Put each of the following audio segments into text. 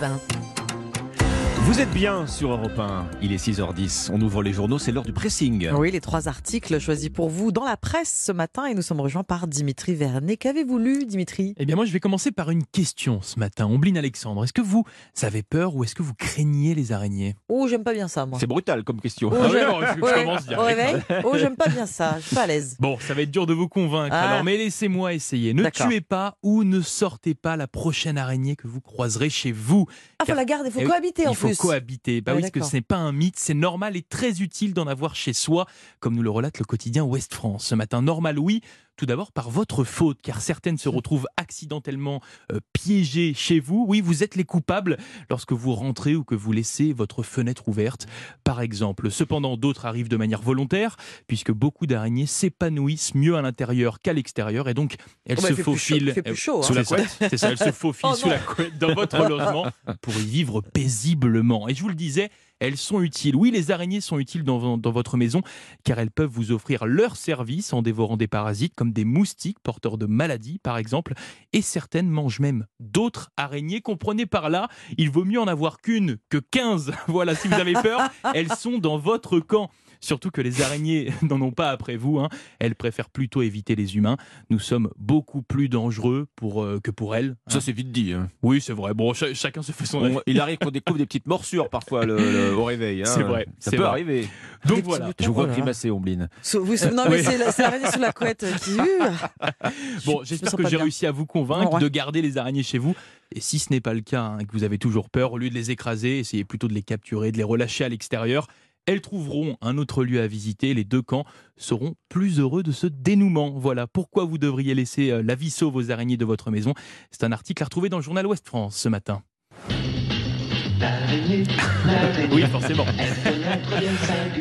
Europe 1. Vous êtes bien sur Europe 1. Il est 6h10. On ouvre les journaux, c'est l'heure du pressing. Oui, les trois articles choisis pour vous dans la presse ce matin et nous sommes rejoints par Dimitri Vernet. Qu'avez-vous lu, Dimitri? Eh bien, moi, je vais commencer par une question ce matin. Ombline Alexandre, est-ce que vous avez peur ou est-ce que vous craignez les araignées? Oh, j'aime pas bien ça, moi. C'est brutal comme question. Oh, Ah oui, j'aime- alors, je Ouais, commence direct. Au réveil? Oh, j'aime pas bien ça. Je suis pas à l'aise. Bon, ça va être dur de vous convaincre, Ah. alors, mais laissez-moi essayer. Ne tuez pas ou ne sortez pas la prochaine araignée que vous croiserez chez vous. Ah, faut Car- la garder, il faut Eh cohabiter en Faut cohabiter. Bah Ouais, oui, parce que ce n'est pas un mythe, c'est normal et très utile d'en avoir chez soi, comme nous le relate le quotidien Ouest France. Ce matin, normal, oui. Tout d'abord par votre faute, car certaines se retrouvent accidentellement euh, piégées chez vous. Oui, vous êtes les coupables lorsque vous rentrez ou que vous laissez votre fenêtre ouverte, par exemple. Cependant, d'autres arrivent de manière volontaire, puisque beaucoup d'araignées s'épanouissent mieux à l'intérieur qu'à l'extérieur, et donc elles Oh, bah, se chaud- faufilent hein. sous la couette. C'est ça, elles se faufilent Oh, sous non. la couette dans votre logement pour y vivre paisiblement. Et je vous le disais, elles sont utiles. Oui, les araignées sont utiles dans, votre maison car elles peuvent vous offrir leur service en dévorant des parasites comme des moustiques porteurs de maladies par exemple. Et certaines mangent même d'autres araignées. Comprenez par là, il vaut mieux en avoir qu'une que 15. Voilà, si vous avez peur, elles sont dans votre camp. Surtout que les araignées n'en ont pas après vous. hein. Elles préfèrent plutôt éviter les humains. Nous sommes beaucoup plus dangereux pour, euh, que pour elles. hein. Ça, c'est vite dit. hein. Oui, c'est vrai. Bon, cha- chacun se fait son avis. On- il arrive qu'on découvre des petites morsures parfois le- le- au réveil. hein. C'est vrai, Ça c'est peut vrai. arriver. Donc voilà. Je vous vois grimacer, Ombline. Vous- non, mais Oui. c'est la- c'est l'araignée sous la couette qui. Bon, Je- je j'espère que j'ai réussi à vous convaincre Ouais. de garder les araignées chez vous. Et si ce n'est pas le cas, hein, que vous avez toujours peur, au lieu de les écraser, essayez plutôt de les capturer, de les relâcher à l'extérieur. Elles trouveront un autre lieu à visiter. Les deux camps seront plus heureux de ce dénouement. Voilà pourquoi vous devriez laisser euh, la vie sauve aux araignées de votre maison. C'est un article à retrouver dans le journal Ouest France ce matin. Oui, forcément.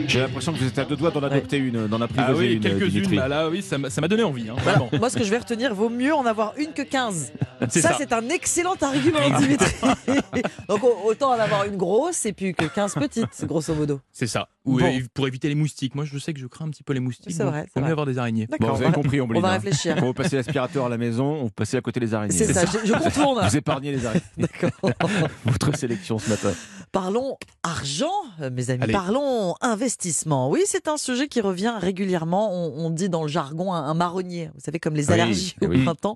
J'ai l'impression que vous êtes à deux doigts d'en adopter une, d'en Ah apprivoiser oui, une. quelques-unes. Dimitri. Bah là, oui, ça m'a ça m'a donné envie. hein, Voilà. Moi, ce que je vais retenir, vaut mieux en avoir une que 15. C'est Ça, ça. c'est un excellent argument, Dimitri. Donc, au- autant en avoir une grosse et puis que 15 petites, grosso modo. C'est ça. Ou Bon. euh, pour éviter les moustiques. Moi, je sais que je crains un petit peu les moustiques. C'est vrai, c'est mieux avoir des araignées. Bon, D'accord. vous on avez compris, Ombline. on va réfléchir. Quand vous passez l'aspirateur à la maison, vous passez à côté des araignées. C'est ça, je, je contourne. Vous épargnez les araignées. D'accord. Votre sélection ce matin. Parlons argent, euh, mes amis. Allez. Parlons investissement. Oui, c'est un sujet qui revient régulièrement. On, on dit dans le jargon un, un marronnier. Vous savez, comme les Oui, allergies au oui. printemps.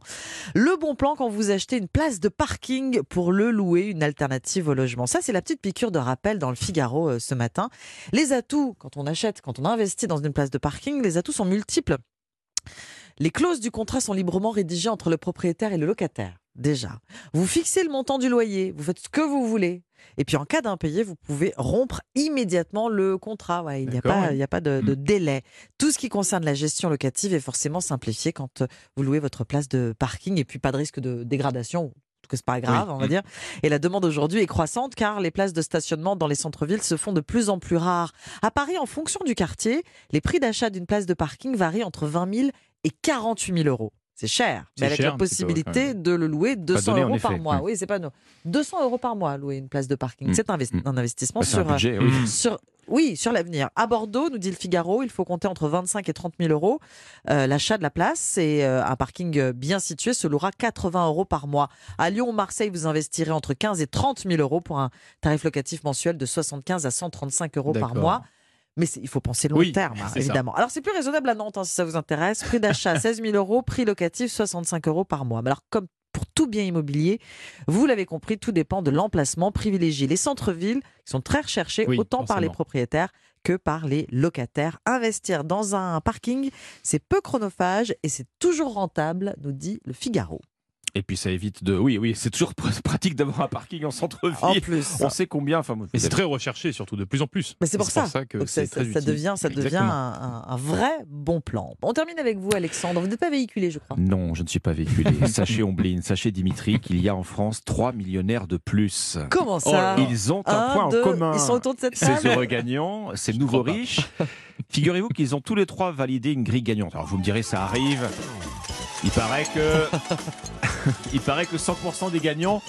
Le bon plan quand vous achetez une place de parking pour le louer, une alternative au logement. Ça, c'est la petite piqûre de rappel dans le Figaro euh, ce matin. Les atouts, quand on achète, quand on investit dans une place de parking, les atouts sont multiples. Les clauses du contrat sont librement rédigées entre le propriétaire et le locataire. Déjà. Vous fixez le montant du loyer, vous faites ce que vous voulez. Et puis en cas d'impayé, vous pouvez rompre immédiatement le contrat. Ouais, il n'y a pas, ouais. il y a pas de, de délai. Tout ce qui concerne la gestion locative est forcément simplifié quand euh, vous louez votre place de parking et puis pas de risque de dégradation. En tout cas, c'est pas grave, Oui. on va dire. Et la demande aujourd'hui est croissante car les places de stationnement dans les centres-villes se font de plus en plus rares. À Paris, en fonction du quartier, les prix d'achat d'une place de parking varient entre 20 000 et 48 000 euros. C'est cher, mais avec cher la peu, possibilité de le louer 200 donné, en euros par effet, mois. Oui, c'est pas nous. 200 euros par mois louer une place de parking. Mm. C'est investi- Mm. un investissement Bah, c'est un sur, euh, budget, oui. Sur, oui, sur l'avenir. À Bordeaux, nous dit le Figaro, il faut compter entre 25 et 30 000 euros. Euh, L'achat de la place et euh, un parking bien situé se louera 80 euros par mois. À Lyon ou Marseille, vous investirez entre 15 et 30 000 euros pour un tarif locatif mensuel de 75 à 135 euros par mois. Mais il faut penser long Oui, terme, hein, ça. évidemment. Alors, c'est plus raisonnable à Nantes, hein, si ça vous intéresse. Prix d'achat 16 000 euros, prix locatif 65 euros par mois. Mais alors, comme pour tout bien immobilier, vous l'avez compris, tout dépend de l'emplacement. Privilégiez les centres-villes, qui sont très recherchés, Oui, autant par les propriétaires que par les locataires. Investir dans un parking, c'est peu chronophage et c'est toujours rentable, nous dit le Figaro. Et puis ça évite de. Oui, oui, c'est toujours pr- pratique d'avoir un parking en En centre-ville. plus. On sait combien. Enfin, Mais c'est très recherché, surtout de plus en plus. Mais c'est pour ça. que Donc ça, très ça- ça utile. devient, ça devient un, vrai bon plan. On termine avec vous, Alexandre. Vous n'êtes pas véhiculé, je crois. Non, je ne suis pas véhiculé. sachez, Ombline, sachez, Dimitri, qu'il y a en France 3 millionnaires de plus. Comment Oh ça là. Ils ont un, Un, point deux, en commun. Ils sont autour de cette Ces table. heureux gagnants, ces nouveaux riches. Figurez-vous qu'ils ont tous les trois validé une grille gagnante. Alors vous me direz, ça arrive. Il paraît que Il paraît que 100% des gagnants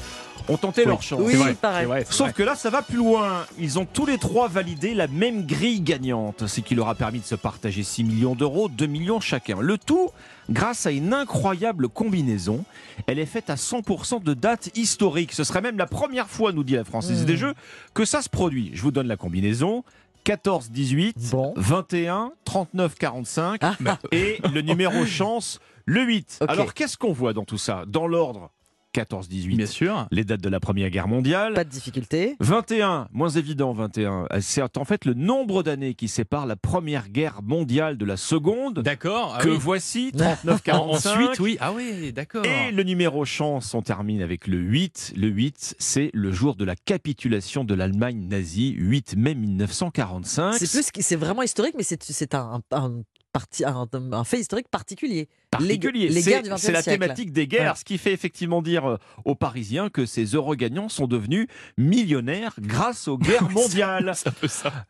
ont tenté leur chance. Oui, C'est vrai, il paraît. c'est vrai, c'est Sauf vrai. que là, ça va plus loin. Ils ont tous les trois validé la même grille gagnante, ce qui leur a permis de se partager 6 millions d'euros, 2 millions chacun. Le tout grâce à une incroyable combinaison. Elle est faite à 100% de dates historiques. Ce serait même la première fois, nous dit la Française Mmh. des Jeux, que ça se produit. Je vous donne la combinaison. 14, 18, Bon. 21, 39, 45 Ah. et le numéro chance, le 8. Ok. Alors qu'est-ce qu'on voit dans tout ça? Dans l'ordre, 14, 18, Bien sûr. les dates de la Première Guerre mondiale. Pas de difficulté. 21, moins évident 21, c'est en fait le nombre d'années qui sépare la Première Guerre mondiale de la Seconde, D'accord. ah que oui. voici, En- 39-45. Ensuite, oui. Ah oui, d'accord. Et le numéro chance, on termine avec le 8. Le 8, c'est le jour de la capitulation de l'Allemagne nazie, 8 mai 1945. C'est plus, c'est vraiment historique, mais c'est c'est un, un, parti, un, un fait historique particulier. particulier. Les, guerres du C'est la siècle. thématique des guerres, ce qui fait effectivement dire euh, aux Parisiens que ces heureux gagnants sont devenus millionnaires grâce aux guerres mondiales. Ça.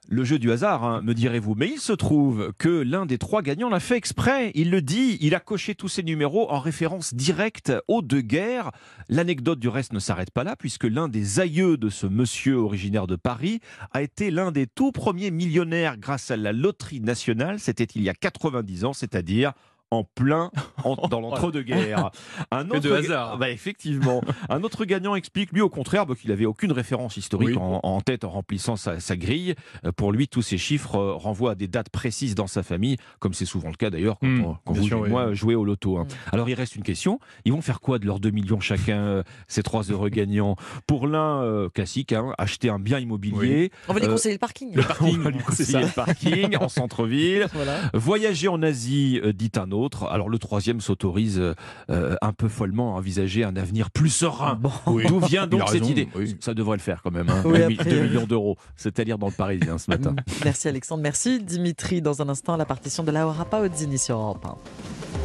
Le jeu du hasard, hein, me direz-vous. Mais il se trouve que l'un des trois gagnants l'a fait exprès. Il le dit, il a coché tous ses numéros en référence directe aux deux guerres. L'anecdote du reste ne s'arrête pas là, puisque l'un des aïeux de ce monsieur originaire de Paris a été l'un des tout premiers millionnaires grâce à la loterie nationale. C'était il y a 90 ans, c'est-à-dire en plein en- dans l'entre-deux-guerres. Un Que de ga- hasard. Bah, effectivement. Un autre gagnant explique, lui au contraire, bah, qu'il avait aucune référence historique Oui. en, en tête en remplissant sa, sa grille. Euh, Pour lui, tous ces chiffres euh, renvoient à des dates précises dans sa famille, comme c'est souvent le cas d'ailleurs quand, on- quand vous sûr, et oui. moi jouez au loto. hein. Hmm. Alors il reste une question. Ils vont faire quoi de leurs 2 millions chacun, euh, ces trois heureux gagnants? Pour l'un, euh, classique, hein, acheter un bien immobilier. On va lui Euh, conseiller le parking. Le parking, On va lui conseiller le parking en centre-ville. Voilà. Voyager en Asie, dit un autre. Alors le troisième s'autorise euh, euh, un peu follement à envisager un avenir plus serein. Bon. Oui. D'où vient donc cette raison, idée oui. Ça devrait le faire quand même. Hein. Oui, 2 après, euh, millions d'euros. C'est à dire dans le Parisien ce matin. Merci Alexandre, merci Dimitri. Dans un instant, la partition de Laura Paozzini sur Europe 1.